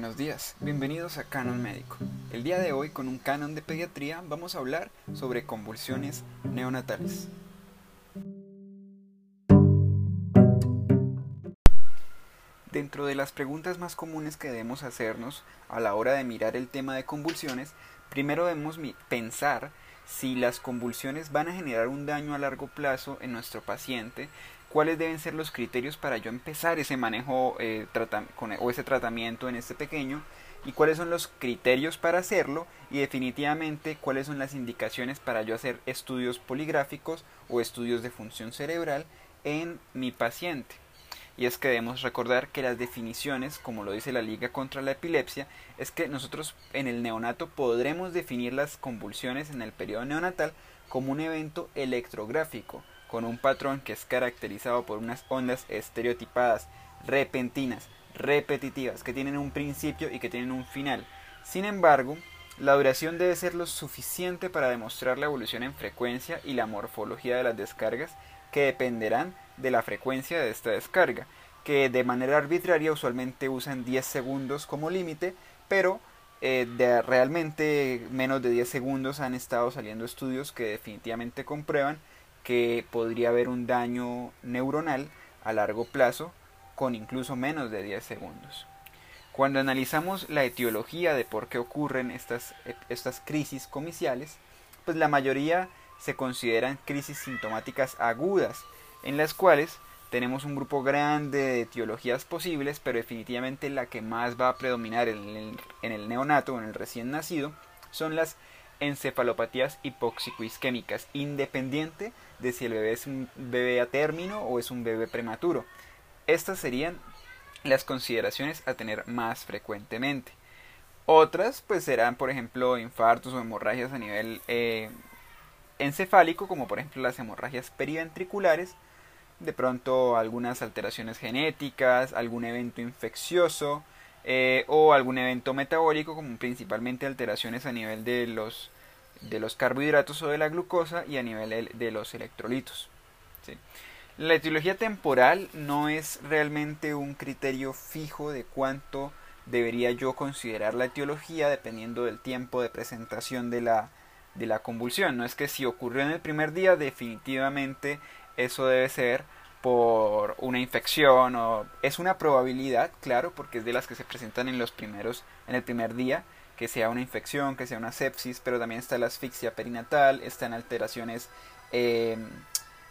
buenos días. Bienvenidos a Canon Médico. El día de hoy, con un canon de pediatría, vamos a hablar sobre convulsiones neonatales. Dentro de las preguntas más comunes que debemos hacernos a la hora de mirar el tema de convulsiones, primero debemos pensar si las convulsiones van a generar un daño a largo plazo en nuestro paciente, cuáles deben ser los criterios para yo empezar ese manejo eh, o ese tratamiento en este pequeño y cuáles son los criterios para hacerlo y definitivamente cuáles son las indicaciones para yo hacer estudios poligráficos o estudios de función cerebral en mi paciente. Y es que debemos recordar que las definiciones, como lo dice la Liga contra la Epilepsia, es que nosotros en el neonato podremos definir las convulsiones en el periodo neonatal como un evento electrográfico, con un patrón que es caracterizado por unas ondas estereotipadas, repentinas, repetitivas, que tienen un principio y que tienen un final. Sin embargo, la duración debe ser lo suficiente para demostrar la evolución en frecuencia y la morfología de las descargas que dependerán de la frecuencia de esta descarga, que de manera arbitraria usualmente usan 10 segundos como límite, pero eh, realmente menos de 10 segundos han estado saliendo estudios que definitivamente comprueban que podría haber un daño neuronal a largo plazo con incluso menos de 10 segundos. Cuando analizamos la etiología de por qué ocurren estas, estas crisis comiciales, pues la mayoría se consideran crisis sintomáticas agudas, en las cuales tenemos un grupo grande de etiologías posibles, pero definitivamente la que más va a predominar en el, en el neonato, en el recién nacido, son las encefalopatías hipóxico-isquémicas, independiente de si el bebé es un bebé a término o es un bebé prematuro. Estas serían las consideraciones a tener más frecuentemente. Otras, pues serán, por ejemplo, infartos o hemorragias a nivel eh, encefálico, como por ejemplo las hemorragias periventriculares, de pronto algunas alteraciones genéticas, algún evento infeccioso eh, o algún evento metabólico, como principalmente alteraciones a nivel de los, de los carbohidratos o de la glucosa y a nivel de los electrolitos. La etiología temporal no es realmente un criterio fijo de cuánto debería yo considerar la etiología dependiendo del tiempo de presentación de la, de la convulsión. No es que si ocurrió en el primer día, definitivamente eso debe ser por una infección o es una probabilidad, claro, porque es de las que se presentan en los primeros en el primer día, que sea una infección, que sea una sepsis, pero también está la asfixia perinatal, están alteraciones eh,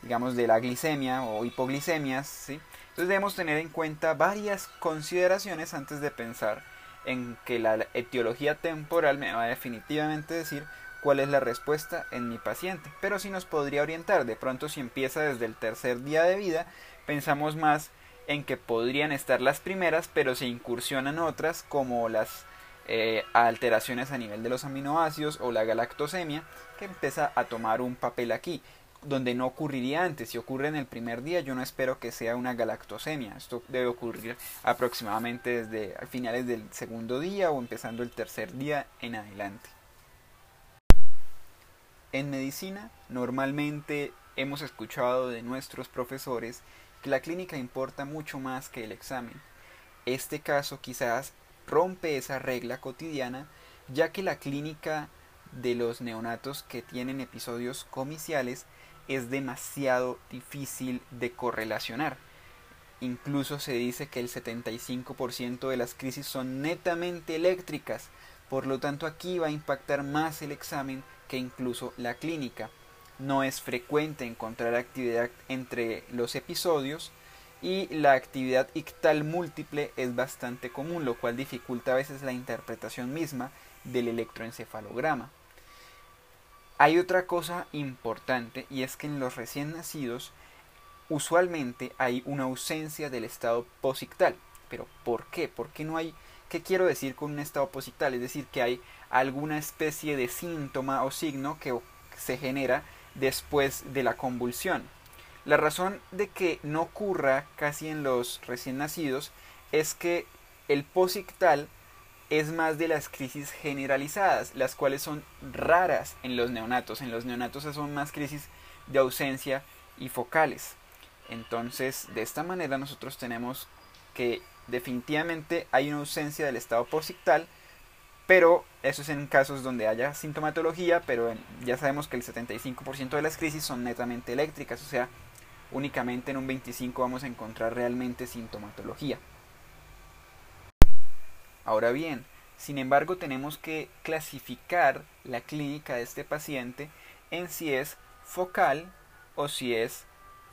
digamos de la glicemia o hipoglicemias, ¿sí? Entonces debemos tener en cuenta varias consideraciones antes de pensar en que la etiología temporal me va a definitivamente decir cuál es la respuesta en mi paciente. Pero si nos podría orientar, de pronto si empieza desde el tercer día de vida, pensamos más en que podrían estar las primeras, pero se incursionan otras como las eh, alteraciones a nivel de los aminoácidos o la galactosemia, que empieza a tomar un papel aquí donde no ocurriría antes. Si ocurre en el primer día, yo no espero que sea una galactosemia. Esto debe ocurrir aproximadamente desde finales del segundo día o empezando el tercer día en adelante. En medicina, normalmente hemos escuchado de nuestros profesores que la clínica importa mucho más que el examen. Este caso quizás rompe esa regla cotidiana, ya que la clínica de los neonatos que tienen episodios comiciales es demasiado difícil de correlacionar. Incluso se dice que el 75% de las crisis son netamente eléctricas, por lo tanto aquí va a impactar más el examen que incluso la clínica. No es frecuente encontrar actividad entre los episodios y la actividad ictal múltiple es bastante común, lo cual dificulta a veces la interpretación misma del electroencefalograma. Hay otra cosa importante y es que en los recién nacidos usualmente hay una ausencia del estado posictal. Pero ¿por qué? ¿Por qué no hay ¿Qué quiero decir con un estado posictal? Es decir, que hay alguna especie de síntoma o signo que se genera después de la convulsión. La razón de que no ocurra casi en los recién nacidos es que el posictal es más de las crisis generalizadas, las cuales son raras en los neonatos. En los neonatos son más crisis de ausencia y focales. Entonces, de esta manera nosotros tenemos que definitivamente hay una ausencia del estado posictal, pero eso es en casos donde haya sintomatología, pero ya sabemos que el 75% de las crisis son netamente eléctricas, o sea, únicamente en un 25% vamos a encontrar realmente sintomatología. Ahora bien, sin embargo, tenemos que clasificar la clínica de este paciente en si es focal o si es,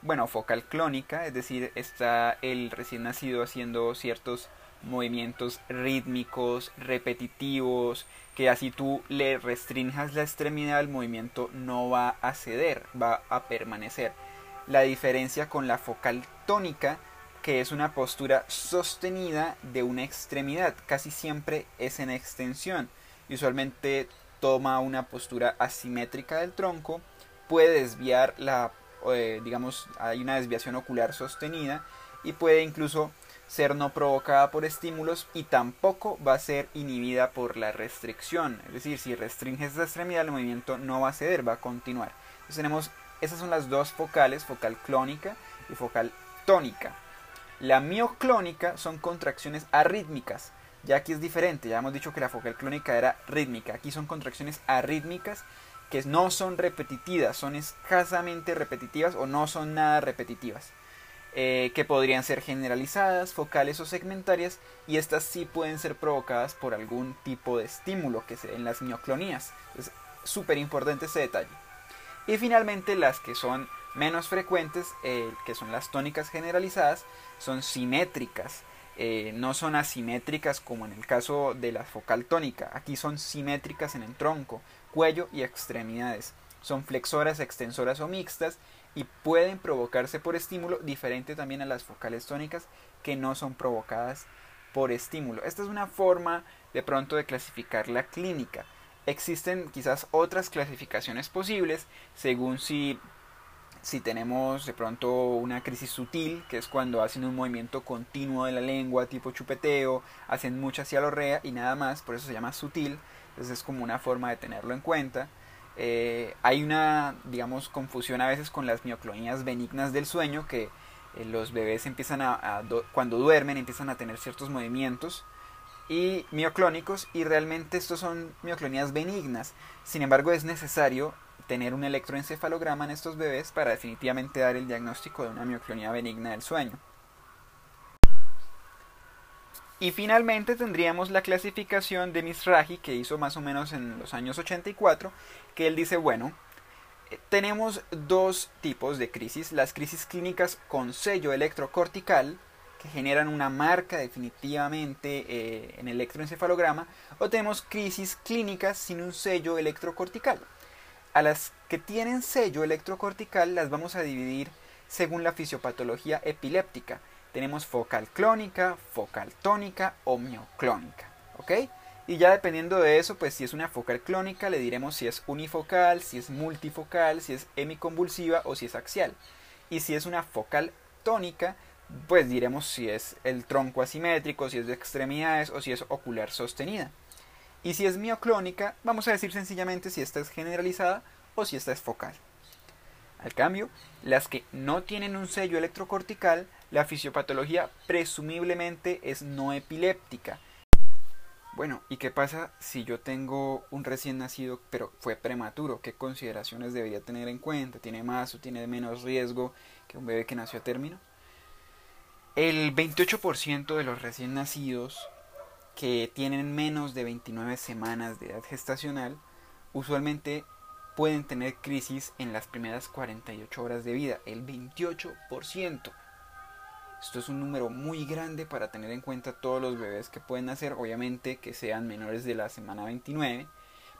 bueno, focal clónica, es decir, está el recién nacido haciendo ciertos movimientos rítmicos, repetitivos, que así tú le restringas la extremidad, el movimiento no va a ceder, va a permanecer. La diferencia con la focal tónica, que es una postura sostenida de una extremidad, casi siempre es en extensión. Usualmente toma una postura asimétrica del tronco, puede desviar la, eh, digamos, hay una desviación ocular sostenida y puede incluso ser no provocada por estímulos y tampoco va a ser inhibida por la restricción. Es decir, si restringes la extremidad, el movimiento no va a ceder, va a continuar. Entonces tenemos, esas son las dos focales, focal clónica y focal tónica. La mioclónica son contracciones arrítmicas. Ya aquí es diferente, ya hemos dicho que la focal clónica era rítmica. Aquí son contracciones arrítmicas que no son repetitivas, son escasamente repetitivas o no son nada repetitivas. Eh, que podrían ser generalizadas, focales o segmentarias, y estas sí pueden ser provocadas por algún tipo de estímulo que se en las mioclonías. Es súper importante ese detalle. Y finalmente las que son menos frecuentes, eh, que son las tónicas generalizadas, son simétricas. Eh, no son asimétricas como en el caso de la focal tónica. Aquí son simétricas en el tronco, cuello y extremidades. Son flexoras, extensoras o mixtas y pueden provocarse por estímulo, diferente también a las focales tónicas que no son provocadas por estímulo. Esta es una forma de pronto de clasificar la clínica. Existen quizás otras clasificaciones posibles según si, si tenemos de pronto una crisis sutil, que es cuando hacen un movimiento continuo de la lengua tipo chupeteo, hacen mucha cialorrea y nada más, por eso se llama sutil, entonces es como una forma de tenerlo en cuenta. Eh, hay una, digamos, confusión a veces con las mioclonías benignas del sueño, que eh, los bebés empiezan a, cuando duermen, empiezan a tener ciertos movimientos y mioclónicos, y realmente estos son mioclonías benignas. Sin embargo, es necesario tener un electroencefalograma en estos bebés para definitivamente dar el diagnóstico de una mioclonía benigna del sueño. Y finalmente tendríamos la clasificación de Misraji que hizo más o menos en los años 84, que él dice, bueno, eh, tenemos dos tipos de crisis, las crisis clínicas con sello electrocortical, que generan una marca definitivamente eh, en el electroencefalograma, o tenemos crisis clínicas sin un sello electrocortical. A las que tienen sello electrocortical las vamos a dividir según la fisiopatología epiléptica tenemos focal clónica, focal tónica o mioclónica. ¿Ok? Y ya dependiendo de eso, pues si es una focal clónica, le diremos si es unifocal, si es multifocal, si es hemiconvulsiva o si es axial. Y si es una focal tónica, pues diremos si es el tronco asimétrico, si es de extremidades o si es ocular sostenida. Y si es mioclónica, vamos a decir sencillamente si esta es generalizada o si esta es focal. Al cambio, las que no tienen un sello electrocortical, la fisiopatología presumiblemente es no epiléptica. Bueno, ¿y qué pasa si yo tengo un recién nacido pero fue prematuro? ¿Qué consideraciones debería tener en cuenta? ¿Tiene más o tiene menos riesgo que un bebé que nació a término? El 28% de los recién nacidos que tienen menos de 29 semanas de edad gestacional usualmente pueden tener crisis en las primeras 48 horas de vida, el 28%. Esto es un número muy grande para tener en cuenta todos los bebés que pueden nacer, obviamente que sean menores de la semana 29,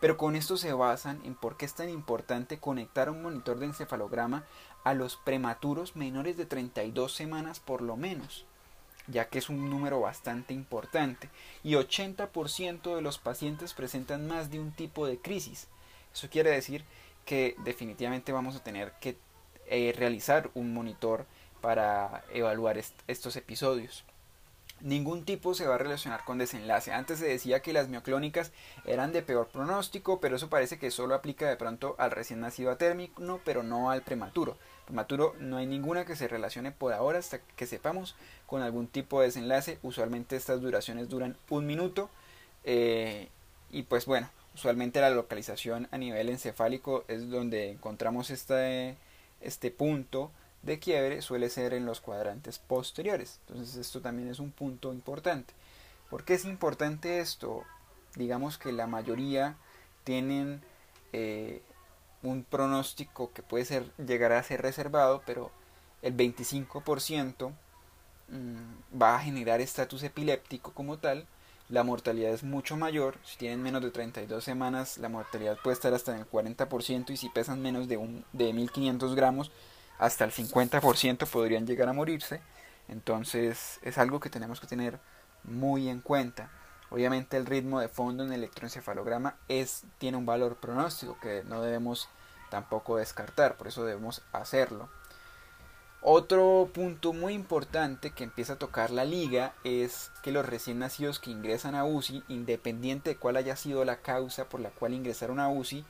pero con esto se basan en por qué es tan importante conectar un monitor de encefalograma a los prematuros menores de 32 semanas por lo menos, ya que es un número bastante importante, y 80% de los pacientes presentan más de un tipo de crisis, eso quiere decir que definitivamente vamos a tener que eh, realizar un monitor para evaluar estos episodios. Ningún tipo se va a relacionar con desenlace. Antes se decía que las mioclónicas eran de peor pronóstico, pero eso parece que solo aplica de pronto al recién nacido a término, pero no al prematuro. Prematuro no hay ninguna que se relacione por ahora hasta que sepamos con algún tipo de desenlace. Usualmente estas duraciones duran un minuto. Eh, y pues bueno, usualmente la localización a nivel encefálico es donde encontramos este, este punto de quiebre suele ser en los cuadrantes posteriores. Entonces esto también es un punto importante. ¿Por qué es importante esto? Digamos que la mayoría tienen eh, un pronóstico que puede ser llegar a ser reservado, pero el 25% mm, va a generar estatus epiléptico como tal. La mortalidad es mucho mayor. Si tienen menos de 32 semanas, la mortalidad puede estar hasta en el 40% y si pesan menos de, un, de 1500 gramos, hasta el 50% podrían llegar a morirse. Entonces es algo que tenemos que tener muy en cuenta. Obviamente el ritmo de fondo en el electroencefalograma es, tiene un valor pronóstico que no debemos tampoco descartar, por eso debemos hacerlo. Otro punto muy importante que empieza a tocar la liga es que los recién nacidos que ingresan a UCI, independiente de cuál haya sido la causa por la cual ingresaron a UCI,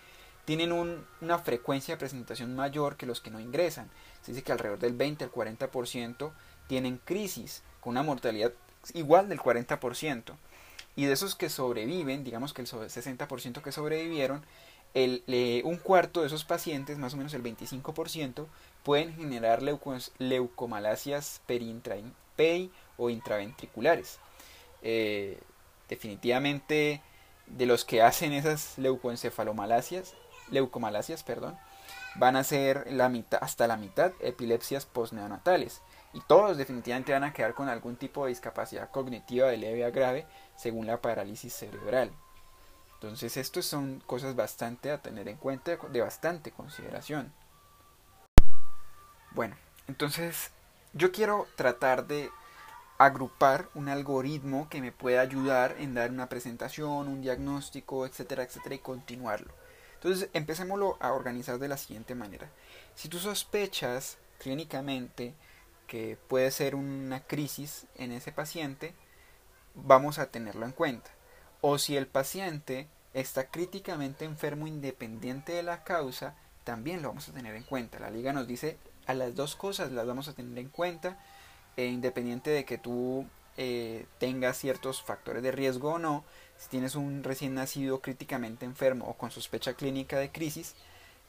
tienen una frecuencia de presentación mayor que los que no ingresan. Se dice que alrededor del 20 al 40% tienen crisis, con una mortalidad igual del 40%. Y de esos que sobreviven, digamos que el 60% que sobrevivieron, el, un cuarto de esos pacientes, más o menos el 25%, pueden generar leucomalasias peri o intraventriculares. Eh, definitivamente, de los que hacen esas leucoencefalomalasias, leucomalasias, perdón, van a ser la mitad, hasta la mitad epilepsias postneonatales. Y todos definitivamente van a quedar con algún tipo de discapacidad cognitiva de leve a grave según la parálisis cerebral. Entonces, estas son cosas bastante a tener en cuenta, de bastante consideración. Bueno, entonces yo quiero tratar de agrupar un algoritmo que me pueda ayudar en dar una presentación, un diagnóstico, etcétera, etcétera, y continuarlo. Entonces, empecémoslo a organizar de la siguiente manera. Si tú sospechas clínicamente que puede ser una crisis en ese paciente, vamos a tenerlo en cuenta. O si el paciente está críticamente enfermo independiente de la causa, también lo vamos a tener en cuenta. La liga nos dice a las dos cosas las vamos a tener en cuenta, e independiente de que tú eh, tengas ciertos factores de riesgo o no, si tienes un recién nacido críticamente enfermo o con sospecha clínica de crisis,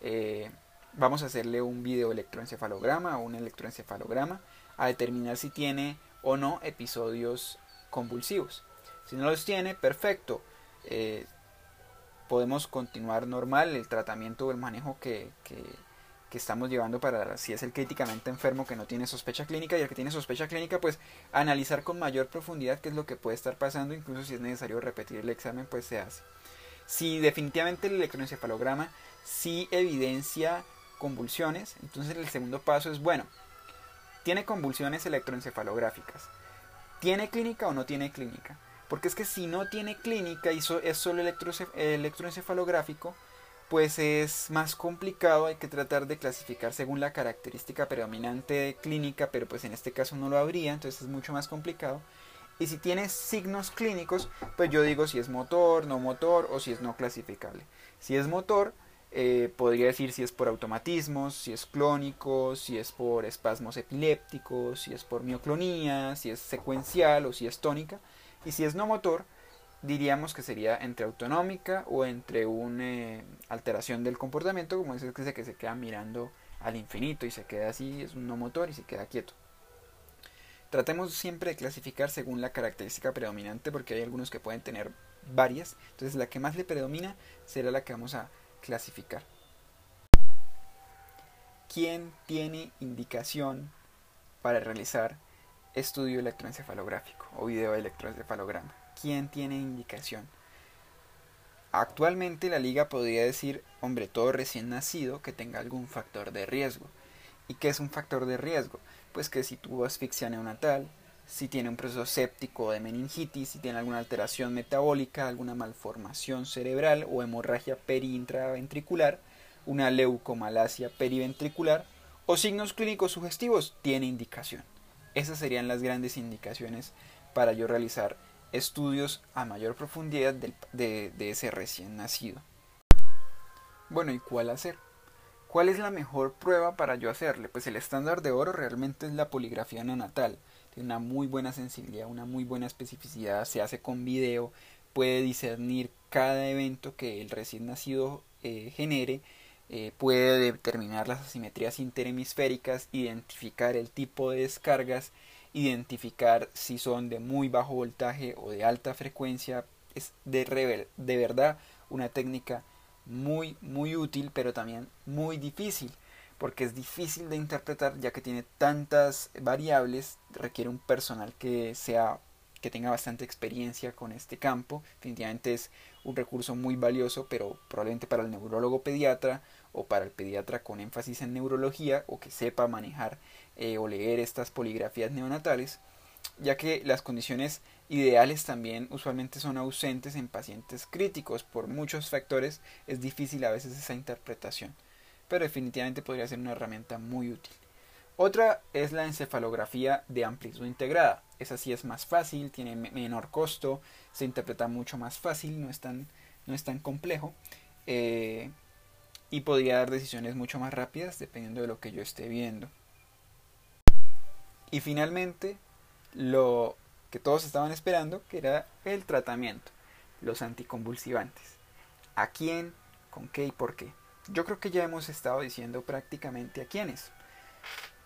eh, vamos a hacerle un video electroencefalograma o un electroencefalograma a determinar si tiene o no episodios convulsivos. Si no los tiene, perfecto. Eh, podemos continuar normal el tratamiento o el manejo que, que, que, estamos llevando para si es el críticamente enfermo que no tiene sospecha clínica y el que tiene sospecha clínica pues analizar con mayor profundidad qué es lo que puede estar pasando incluso si es necesario repetir el examen pues se hace si definitivamente el electroencefalograma sí evidencia convulsiones entonces el segundo paso es bueno tiene convulsiones electroencefalográficas. ¿Tiene clínica o no tiene clínica? Porque es que si no tiene clínica y es solo electroencefalográfico, pues es más complicado, hay que tratar de clasificar según la característica predominante clínica, pero pues en este caso no lo habría, entonces es mucho más complicado. Y si tiene signos clínicos, pues yo digo si es motor, no motor o si es no clasificable. Si es motor, eh, podría decir si es por automatismos, si es clónico, si es por espasmos epilépticos, si es por mioclonía, si es secuencial o si es tónica. Y si es no motor, diríamos que sería entre autonómica o entre una eh, alteración del comportamiento, como es se, que se queda mirando al infinito y se queda así, es un no motor y se queda quieto. Tratemos siempre de clasificar según la característica predominante porque hay algunos que pueden tener varias. Entonces la que más le predomina será la que vamos a clasificar. ¿Quién tiene indicación para realizar estudio electroencefalográfico o video electroencefalograma? ¿Quién tiene indicación? Actualmente la liga podría decir, hombre, todo recién nacido que tenga algún factor de riesgo. ¿Y qué es un factor de riesgo? Pues que si tuvo asfixia neonatal, si tiene un proceso séptico de meningitis, si tiene alguna alteración metabólica, alguna malformación cerebral o hemorragia periintraventricular, una leucomalacia periventricular o signos clínicos sugestivos, tiene indicación. Esas serían las grandes indicaciones para yo realizar estudios a mayor profundidad de, ese recién nacido. Bueno, ¿y cuál hacer? ¿Cuál es la mejor prueba para yo hacerle? Pues el estándar de oro realmente es la poligrafía neonatal. Tiene una muy buena sensibilidad, una muy buena especificidad, se hace con video, puede discernir cada evento que el recién nacido eh, genere, eh, puede determinar las asimetrías interhemisféricas, identificar el tipo de descargas, identificar si son de muy bajo voltaje o de alta frecuencia. Es de, de verdad una técnica muy, muy útil, pero también muy difícil, porque es difícil de interpretar ya que tiene tantas variables, requiere un personal que sea que tenga bastante experiencia con este campo. Definitivamente es un recurso muy valioso, pero probablemente para el neurólogo pediatra o para el pediatra con énfasis en neurología o que sepa manejar eh, o leer estas poligrafías neonatales, ya que las condiciones ideales también usualmente son ausentes en pacientes críticos. Por muchos factores es difícil a veces esa interpretación, pero definitivamente podría ser una herramienta muy útil. Otra es la encefalografía de amplitud integrada. Esa sí es más fácil, tiene menor costo, se interpreta mucho más fácil, no es tan, no es tan complejo eh, y podría dar decisiones mucho más rápidas dependiendo de lo que yo esté viendo. Y finalmente, lo que todos estaban esperando, que era el tratamiento, los anticonvulsivantes. ¿A quién, con qué y por qué? Yo creo que ya hemos estado diciendo prácticamente a quiénes.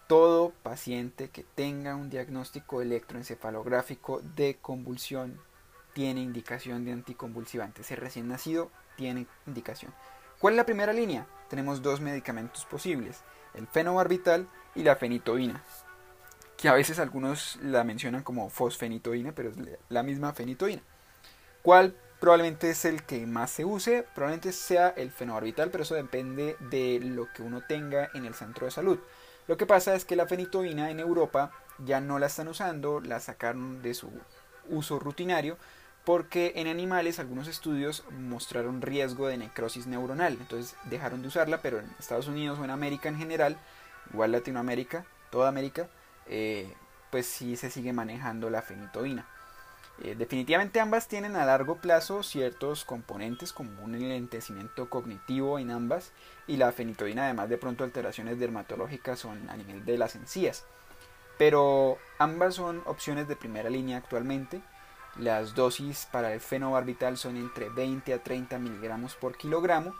Todo paciente que tenga un diagnóstico electroencefalográfico de convulsión tiene indicación de anticonvulsivantes. El recién nacido tiene indicación. ¿Cuál es la primera línea? Tenemos dos medicamentos posibles, el fenobarbital y la fenitoína que a veces algunos la mencionan como fosfenitoína, pero es la misma fenitoína. ¿Cuál probablemente es el que más se use? Probablemente sea el fenobarbital, pero eso depende de lo que uno tenga en el centro de salud. Lo que pasa es que la fenitoína en Europa ya no la están usando, la sacaron de su uso rutinario porque en animales algunos estudios mostraron riesgo de necrosis neuronal, entonces dejaron de usarla, pero en Estados Unidos o en América en general, igual Latinoamérica, toda América, eh, pues sí se sigue manejando la fenitoína. Eh, definitivamente ambas tienen a largo plazo ciertos componentes como un enlentecimiento cognitivo en ambas y la fenitoína además de pronto alteraciones dermatológicas son a nivel de las encías. Pero ambas son opciones de primera línea actualmente. Las dosis para el fenobarbital son entre 20 a 30 miligramos por kilogramo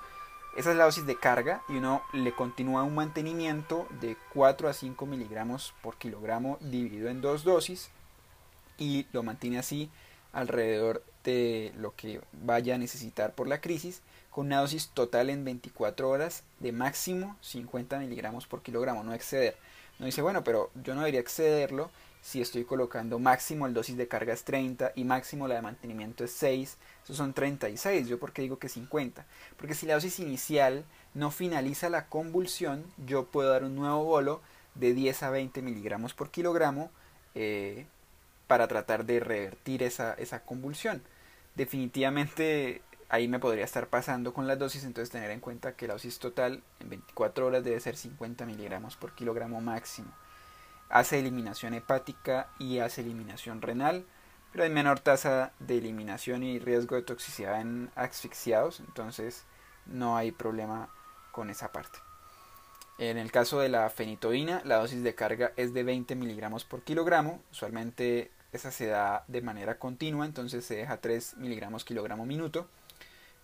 esa es la dosis de carga y uno le continúa un mantenimiento de 4 a 5 miligramos por kilogramo dividido en dos dosis y lo mantiene así alrededor de lo que vaya a necesitar por la crisis con una dosis total en 24 horas de máximo 50 miligramos por kilogramo, no exceder. No dice, bueno, pero yo no debería excederlo si estoy colocando máximo el dosis de carga es 30 y máximo la de mantenimiento es 6, esos son 36. ¿Yo por qué digo que 50? Porque si la dosis inicial no finaliza la convulsión, yo puedo dar un nuevo bolo de 10 a 20 miligramos por kilogramo eh, para tratar de revertir esa, esa convulsión. Definitivamente ahí me podría estar pasando con las dosis, entonces tener en cuenta que la dosis total en 24 horas debe ser 50 miligramos por kilogramo máximo hace eliminación hepática y hace eliminación renal, pero hay menor tasa de eliminación y riesgo de toxicidad en asfixiados, entonces no hay problema con esa parte. En el caso de la fenitoína, la dosis de carga es de 20 miligramos por kilogramo, usualmente esa se da de manera continua, entonces se deja 3 miligramos kilogramo minuto.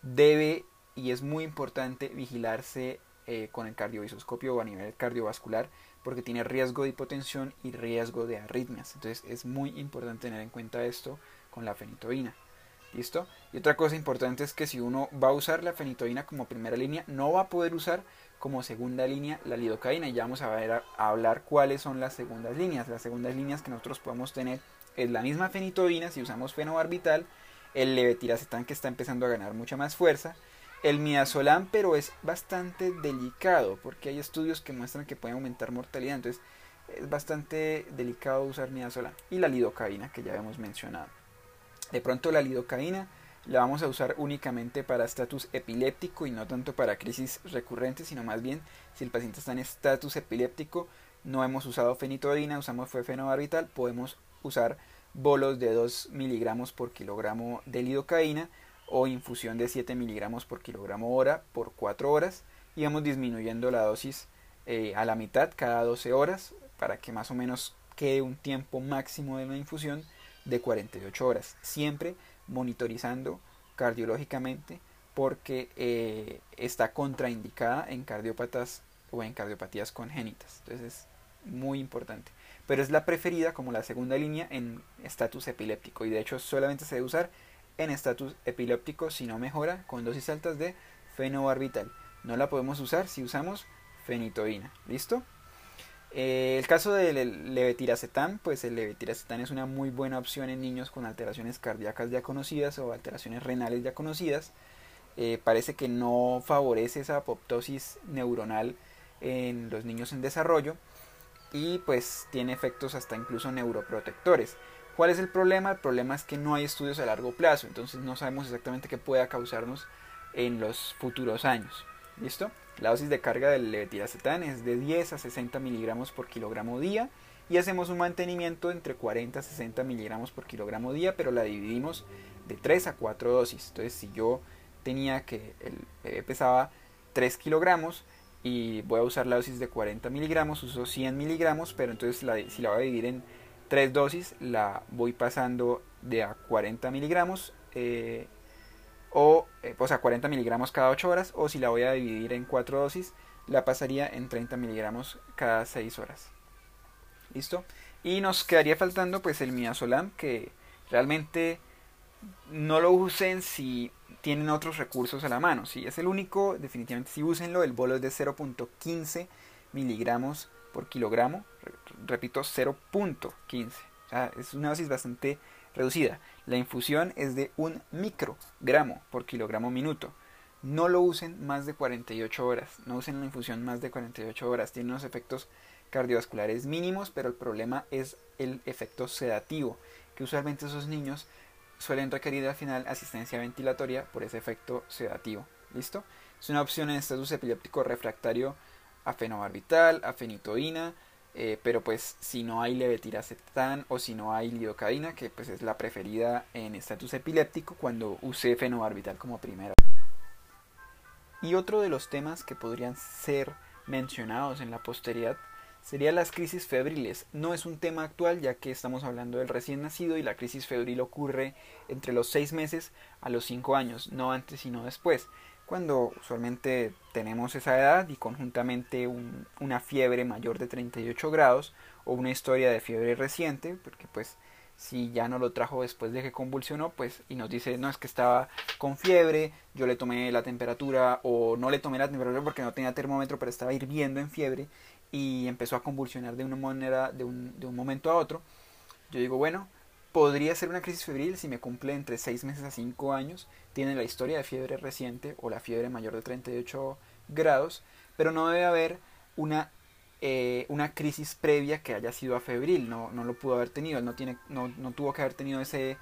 Debe y es muy importante vigilarse eh, con el cardiovisoscopio o a nivel cardiovascular porque tiene riesgo de hipotensión y riesgo de arritmias. Entonces es muy importante tener en cuenta esto con la fenitoína. ¿Listo? Y otra cosa importante es que si uno va a usar la fenitoína como primera línea, no va a poder usar como segunda línea la lidocaína. Y ya vamos a, hablar cuáles son las segundas líneas. Las segundas líneas que nosotros podemos tener es la misma fenitoína si usamos fenobarbital, el levetiracetam que está empezando a ganar mucha más fuerza, el midazolam, pero es bastante delicado porque hay estudios que muestran que puede aumentar mortalidad, entonces es bastante delicado usar midazolam y la lidocaína que ya hemos mencionado. De pronto la lidocaína la vamos a usar únicamente para estatus epiléptico y no tanto para crisis recurrentes, sino más bien si el paciente está en estatus epiléptico, no hemos usado fenitoína, usamos fenobarbital, podemos usar bolos de 2 miligramos por kilogramo de lidocaína o infusión de 7 miligramos por kilogramo hora por 4 horas y vamos disminuyendo la dosis eh, a la mitad cada 12 horas para que más o menos quede un tiempo máximo de la infusión de 48 horas, siempre monitorizando cardiológicamente porque eh, está contraindicada en cardiópatas o en cardiopatías congénitas. Entonces es muy importante. Pero es la preferida como la segunda línea en estatus epiléptico y de hecho solamente se debe usar en estatus epiléptico si no mejora con dosis altas de fenobarbital. No la podemos usar si usamos fenitoína. ¿Listo? Eh, el caso del levetiracetam, pues el levetiracetam es una muy buena opción en niños con alteraciones cardíacas ya conocidas o alteraciones renales ya conocidas. Eh, parece que no favorece esa apoptosis neuronal en los niños en desarrollo y pues tiene efectos hasta incluso neuroprotectores. ¿Cuál es el problema? El problema es que no hay estudios a largo plazo, entonces no sabemos exactamente qué pueda causarnos en los futuros años. ¿Listo? La dosis de carga del levetiracetam es de 10 a 60 miligramos por kilogramo día y hacemos un mantenimiento entre 40 a 60 miligramos por kilogramo día, pero la dividimos de 3 a 4 dosis. Entonces, si yo tenía que el bebé pesaba 3 kilogramos y voy a usar la dosis de 40 miligramos, uso 100 miligramos, pero entonces si la voy a dividir en 3 dosis, la voy pasando de a 40 miligramos. Eh, o eh, pues a 40 miligramos cada 8 horas o si la voy a dividir en 4 dosis la pasaría en 30 miligramos cada 6 horas listo y nos quedaría faltando pues el miazolam que realmente no lo usen si tienen otros recursos a la mano si es el único definitivamente si úsenlo el bolo es de 0.15 miligramos por kilogramo repito 0.15 o sea, es una dosis bastante reducida. La infusión es de un microgramo por kilogramo minuto. No lo usen más de 48 horas. No usen la infusión más de 48 horas. Tiene unos efectos cardiovasculares mínimos, pero el problema es el efecto sedativo, que usualmente esos niños suelen requerir al final asistencia ventilatoria por ese efecto sedativo. ¿Listo? Es una opción en estatus epiléptico refractario a fenobarbital, a fenitoína, eh, pero pues si no hay levetiracetam o si no hay lidocaína, que pues es la preferida en estatus epiléptico cuando use fenobarbital como primera. Y otro de los temas que podrían ser mencionados en la posteridad sería las crisis febriles. No es un tema actual ya que estamos hablando del recién nacido y la crisis febril ocurre entre los 6 meses a los 5 años, no antes sino después cuando usualmente tenemos esa edad y conjuntamente una fiebre mayor de 38 grados o una historia de fiebre reciente, porque pues si ya no lo trajo después de que convulsionó, pues y nos dice, no es que estaba con fiebre, yo le tomé la temperatura o no le tomé la temperatura porque no tenía termómetro, pero estaba hirviendo en fiebre y empezó a convulsionar de una manera de un, de un momento a otro. Yo digo, bueno, podría ser una crisis febril si me cumple entre 6 meses a 5 años, tiene la historia de fiebre reciente o la fiebre mayor de 38 grados, pero no debe haber una, eh, una crisis previa que haya sido a febril, no, no lo pudo haber tenido, no, tiene, no, no tuvo que haber tenido ese,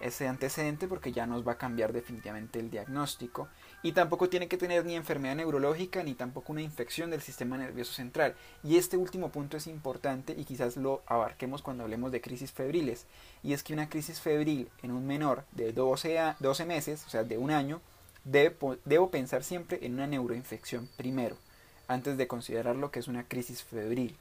ese antecedente porque ya nos va a cambiar definitivamente el diagnóstico y tampoco tiene que tener ni enfermedad neurológica ni tampoco una infección del sistema nervioso central. Y este último punto es importante y quizás lo abarquemos cuando hablemos de crisis febriles. Y es que una crisis febril en un menor de 12, a 12 meses, o sea, de un año, debo pensar siempre en una neuroinfección primero, antes de considerar lo que es una crisis febril.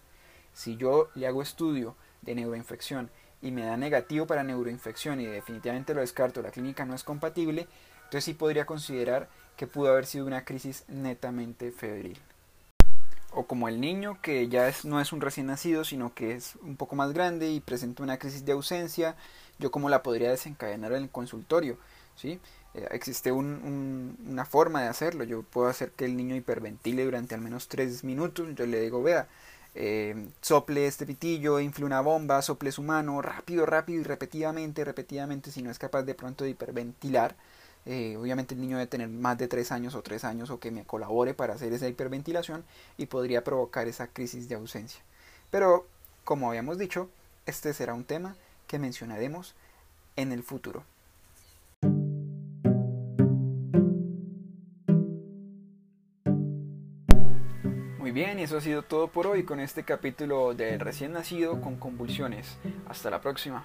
Si yo le hago estudio de neuroinfección y me da negativo para neuroinfección y definitivamente lo descarto, la clínica no es compatible, entonces sí podría considerar que pudo haber sido una crisis netamente febril. O como el niño que ya es, no es un recién nacido, sino que es un poco más grande y presenta una crisis de ausencia, yo cómo la podría desencadenar en el consultorio. ¿sí? Eh, existe una forma de hacerlo. Yo puedo hacer que el niño hiperventile durante al menos tres minutos. Yo le digo, vea, eh, sople este pitillo, infle una bomba, sople su mano, rápido, rápido y repetidamente, repetidamente, si no es capaz de pronto de hiperventilar eh, obviamente el niño debe tener más de 3 años o 3 años o que me colabore para hacer esa hiperventilación y podría provocar esa crisis de ausencia. Pero, como habíamos dicho, este será un tema que mencionaremos en el futuro. Bien, y eso ha sido todo por hoy con este capítulo del recién nacido con convulsiones. Hasta la próxima.